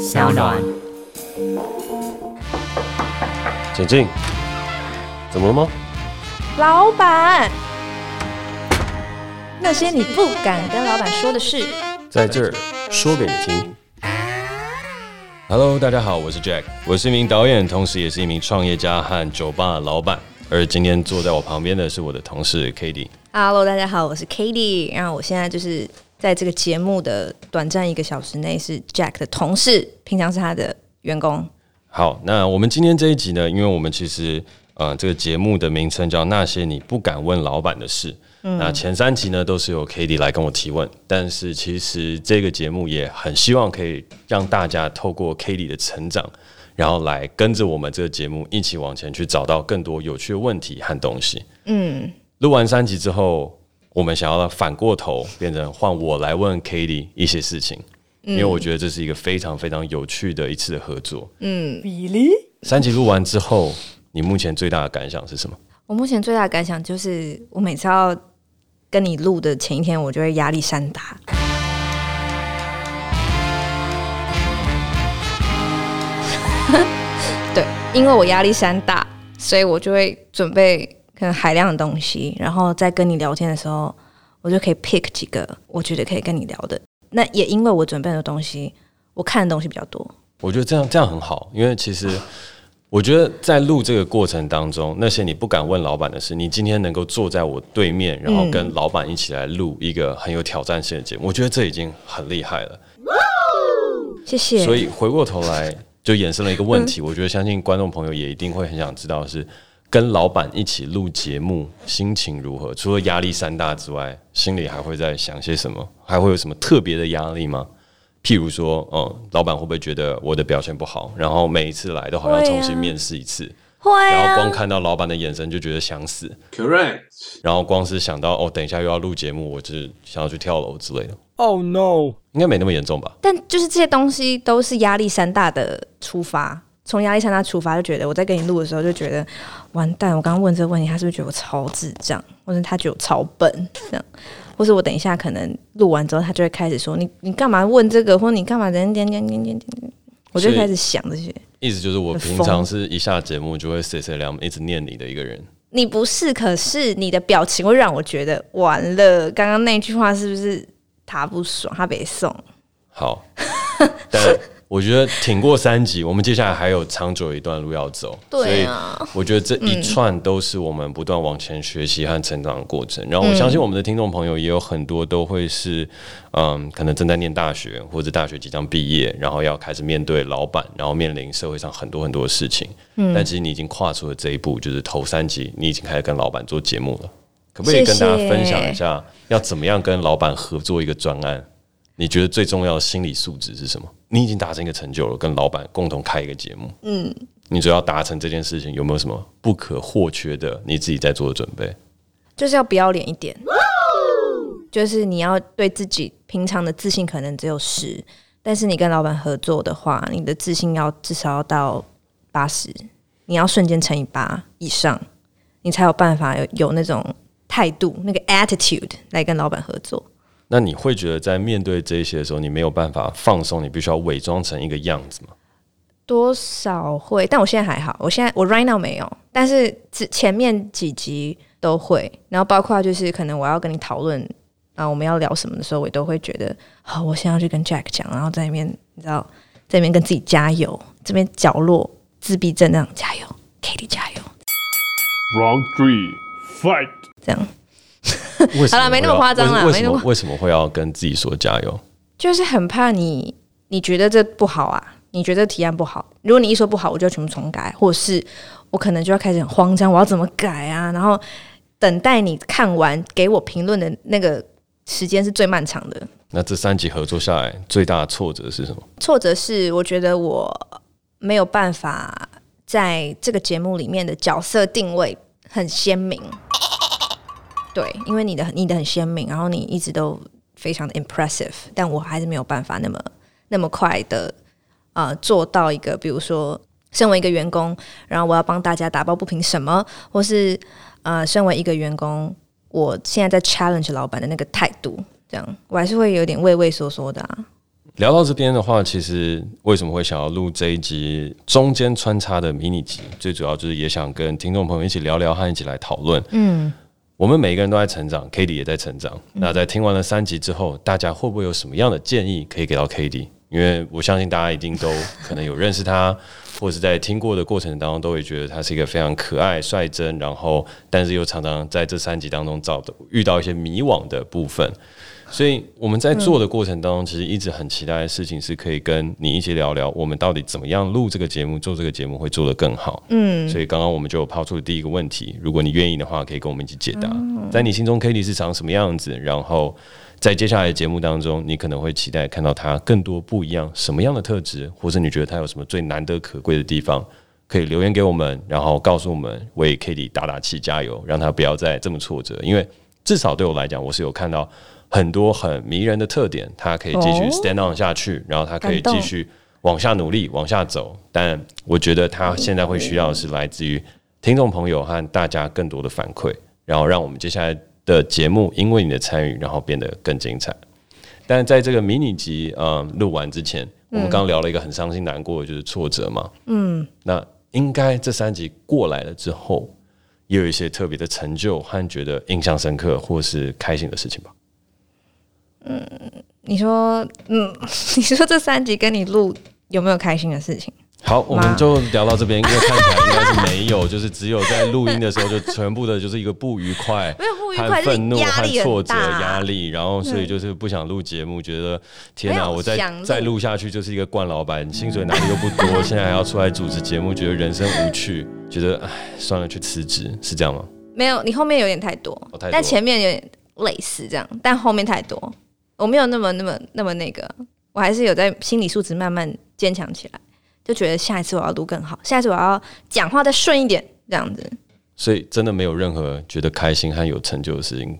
小暖。简静，怎么了吗？老板，那些你不敢跟老板说的事，在这儿说给你听。Hello，大家好，我是 Jack，我是一名导演，同时也是一名创业家和酒吧的老板。而今天坐在我旁边的是我的同事 Katie。Hello，大家好，我是 Katie。然后我现在就是在这个节目的短暂一个小时内是 Jack 的同事，平常是他的员工。好，那我们今天这一集呢，因为我们其实呃这个节目的名称叫《那些你不敢问老板的事》。嗯。那前三集呢都是由 Katie 来跟我提问，但是其实这个节目也很希望可以让大家透过 Katie 的成长。然后来跟着我们这个节目一起往前去找到更多有趣的问题和东西。嗯，录完三集之后，我们想要反过头变成换我来问 Katie 一些事情，因为我觉得这是一个非常非常有趣的一次的合作。嗯，Really？三集录完之后，你目前最大的感想是什么？我目前最大的感想就是，我每次要跟你录的前一天，我就会压力山大。对，因为我压力山大，所以我就会准备可能海量的东西，然后在跟你聊天的时候，我就可以 pick 几个我觉得可以跟你聊的。那也因为我准备的东西，我看的东西比较多。我觉得这样这样很好，因为其实我觉得在录这个过程当中，那些你不敢问老板的事，你今天能够坐在我对面，然后跟老板一起来录一个很有挑战性的节目，我觉得这已经很厉害了。谢谢。所以回过头来。就衍生了一个问题，我觉得相信观众朋友也一定会很想知道，是跟老板一起录节目，心情如何？除了压力山大之外，心里还会在想些什么？还会有什么特别的压力吗？譬如说，嗯，老板会不会觉得我的表现不好，然后每一次来都好像重新面试一次？会啊，然后光看到老板的眼神就觉得想死。Correct。然后光是想到哦，等一下又要录节目，我就是想要去跳楼之类的。Oh no！应该没那么严重吧？但就是这些东西都是压力山大的出发，从压力山大出发，就觉得我在跟你录的时候就觉得完蛋。我刚刚问这个问题，他是不是觉得我超智障，或者他觉得我超笨这样？或是我等一下可能录完之后，他就会开始说你你干嘛问这个，或者你干嘛点点点点点点？我就开始想这些。意思就是我平常是一下节目就会碎碎念，一直念你的一个人。你不是，可是你的表情会让我觉得完了。刚刚那句话是不是？他不爽，他被送。好，但我觉得挺过三级，我们接下来还有长久一段路要走。对啊，所以我觉得这一串都是我们不断往前学习和成长的过程。然后我相信我们的听众朋友也有很多都会是，嗯，可能正在念大学或者大学即将毕业，然后要开始面对老板，然后面临社会上很多很多的事情。嗯，但其实你已经跨出了这一步，就是头三级你已经开始跟老板做节目了。可不可以跟大家分享一下，要怎么样跟老板合作一个专案？你觉得最重要的心理素质是什么？你已经达成一个成就了，跟老板共同开一个节目，嗯，你只要达成这件事情，有没有什么不可或缺的？你自己在做的准备，就是要不要脸一点，就是你要对自己平常的自信可能只有十，但是你跟老板合作的话，你的自信要至少要到八十，你要瞬间乘以八以上，你才有办法有有那种。态度那个 attitude 来跟老板合作，那你会觉得在面对这些的时候，你没有办法放松，你必须要伪装成一个样子吗？多少会，但我现在还好，我现在我 right now 没有，但是前面几集都会，然后包括就是可能我要跟你讨论啊，我们要聊什么的时候，我都会觉得好，我现在要去跟 Jack 讲，然后在里面你知道，在里面跟自己加油，这边角落自闭症那样加油，Katie 加油，Round three fight。这样，好了，没那么夸张了。为什么为什么会要跟自己说加油？就是很怕你，你觉得这不好啊？你觉得提案不好？如果你一说不好，我就全部重改，或者是我可能就要开始很慌张，我要怎么改啊？然后等待你看完给我评论的那个时间是最漫长的。那这三集合作下来，最大的挫折是什么？挫折是我觉得我没有办法在这个节目里面的角色定位很鲜明。对，因为你的你的很鲜明，然后你一直都非常的 impressive，但我还是没有办法那么那么快的呃做到一个，比如说身为一个员工，然后我要帮大家打抱不平什么，或是呃身为一个员工，我现在在 challenge 老板的那个态度，这样我还是会有点畏畏缩缩的啊。聊到这边的话，其实为什么会想要录这一集中间穿插的迷你集，最主要就是也想跟听众朋友一起聊聊和一起来讨论。嗯，我们每一个人都在成长，Cady 也在成长。嗯、那在听完了三集之后，大家会不会有什么样的建议可以给到 Cady？因为我相信大家一定都可能有认识他，或者是在听过的过程当中，都会觉得他是一个非常可爱、率真，然后但是又常常在这三集当中找的遇到一些迷惘的部分。所以我们在做的过程当中，其实一直很期待的事情是可以跟你一起聊聊，我们到底怎么样录这个节目，做这个节目会做得更好。嗯，所以刚刚我们就抛出了第一个问题，如果你愿意的话，可以跟我们一起解答。在你心中，Cady 是长什么样子？然后。在接下来的节目当中，你可能会期待看到他更多不一样什么样的特质，或者你觉得他有什么最难得可贵的地方，可以留言给我们，然后告诉我们，为 Cady 打打气、加油，让他不要再这么挫折。因为至少对我来讲，我是有看到很多很迷人的特点，他可以继续 stand on 下去，然后他可以继续往下努力、往下走。但我觉得他现在会需要的是来自于听众朋友和大家更多的反馈，然后让我们接下来。的节目，因为你的参与，然后变得更精彩。但在这个迷你集嗯录完之前，我们刚聊了一个很伤心难过的，就是挫折嘛。嗯，那应该这三集过来了之后，也有一些特别的成就和觉得印象深刻或是开心的事情吧。嗯，你说，嗯，你说这三集跟你录有没有开心的事情？好，我们就聊到这边，因为看起来应该是没有，就是只有在录音的时候，就全部的就是一个不愉快、没有不愉快、愤怒和挫折、压力，然后所以就是不想录节目，觉得天哪，我再再录下去就是一个惯老板，薪水拿的又不多，现在还要出来主持节目，觉得人生无趣，觉得哎，算了，去辞职，是这样吗？没有，你后面有点太多，但前面有点类似这样，但后面太多，我没有那么那么那么那个，我还是有在心理素质慢慢坚强起来。就觉得下一次我要录更好，下一次我要讲话再顺一点，这样子。所以真的没有任何觉得开心和有成就的事情。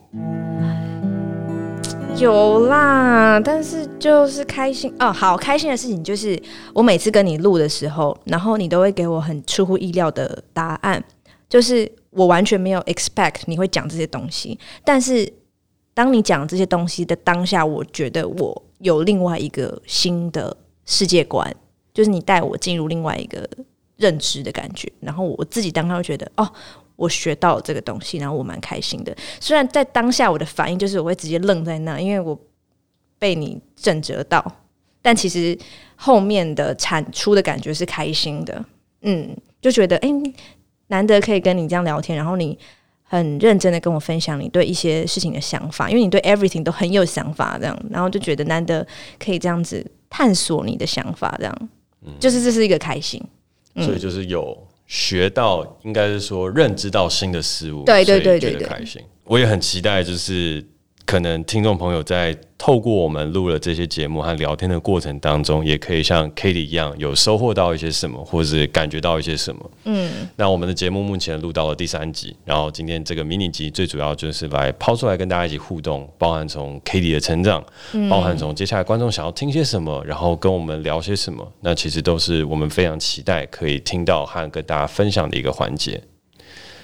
有啦，但是就是开心哦，好开心的事情就是我每次跟你录的时候，然后你都会给我很出乎意料的答案，就是我完全没有 expect 你会讲这些东西，但是当你讲这些东西的当下，我觉得我有另外一个新的世界观。就是你带我进入另外一个认知的感觉，然后我自己当时会觉得，哦，我学到了这个东西，然后我蛮开心的。虽然在当下我的反应就是我会直接愣在那，因为我被你震折到，但其实后面的产出的感觉是开心的。嗯，就觉得哎，难得可以跟你这样聊天，然后你很认真的跟我分享你对一些事情的想法，因为你对 everything 都很有想法，这样，然后就觉得难得可以这样子探索你的想法，这样。就是这是一个开心，嗯、所以就是有学到，应该是说认知到新的事物，对对对对，觉得开心。我也很期待，就是。可能听众朋友在透过我们录了这些节目和聊天的过程当中，也可以像 Cady 一样有收获到一些什么，或者是感觉到一些什么。嗯，那我们的节目目前录到了第三集，然后今天这个迷你集最主要就是来抛出来跟大家一起互动，包含从 Cady 的成长，包含从接下来观众想要听些什么，然后跟我们聊些什么，那其实都是我们非常期待可以听到和跟大家分享的一个环节。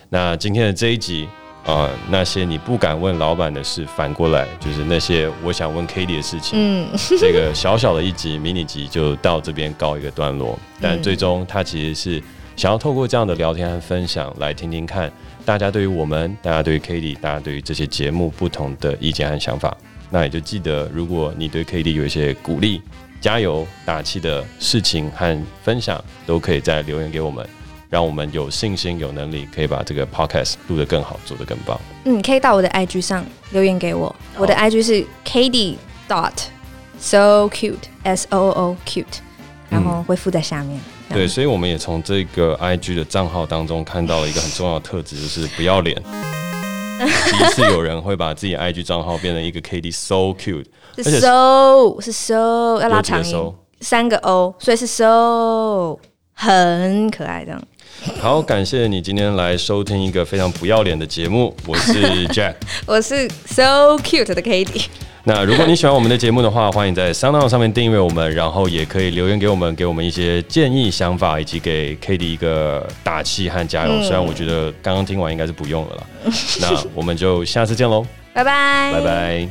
那今天的这一集。啊、呃，那些你不敢问老板的事，反过来就是那些我想问 Cady 的事情。嗯，这个小小的一集迷你集就到这边告一个段落。但最终他其实是想要透过这样的聊天和分享，来听听看大家对于我们、大家对于 Cady、大家对于这些节目不同的意见和想法。那也就记得，如果你对 Cady 有一些鼓励、加油、打气的事情和分享，都可以再留言给我们。让我们有信心、有能力，可以把这个 podcast 录得更好，做得更棒。嗯，可以到我的 IG 上留言给我，我的 IG 是 Cady dot so cute s o o cute，然后会附在下面。嗯、对，所以我们也从这个 IG 的账号当中看到了一个很重要的特质，就是不要脸。第一次有人会把自己 IG 账号变成一个 Cady so cute，是 so 是 so 要拉长音，三个 o，所以是 so 很可爱这样。好，感谢你今天来收听一个非常不要脸的节目。我是 Jack，我是 So Cute 的 Katie。那如果你喜欢我们的节目的话，欢迎在 SoundOn 上面订阅我们，然后也可以留言给我们，给我们一些建议、想法，以及给 Cady 一个打气和加油。嗯、虽然我觉得刚刚听完应该是不用了啦。那我们就下次见喽，拜拜，拜拜。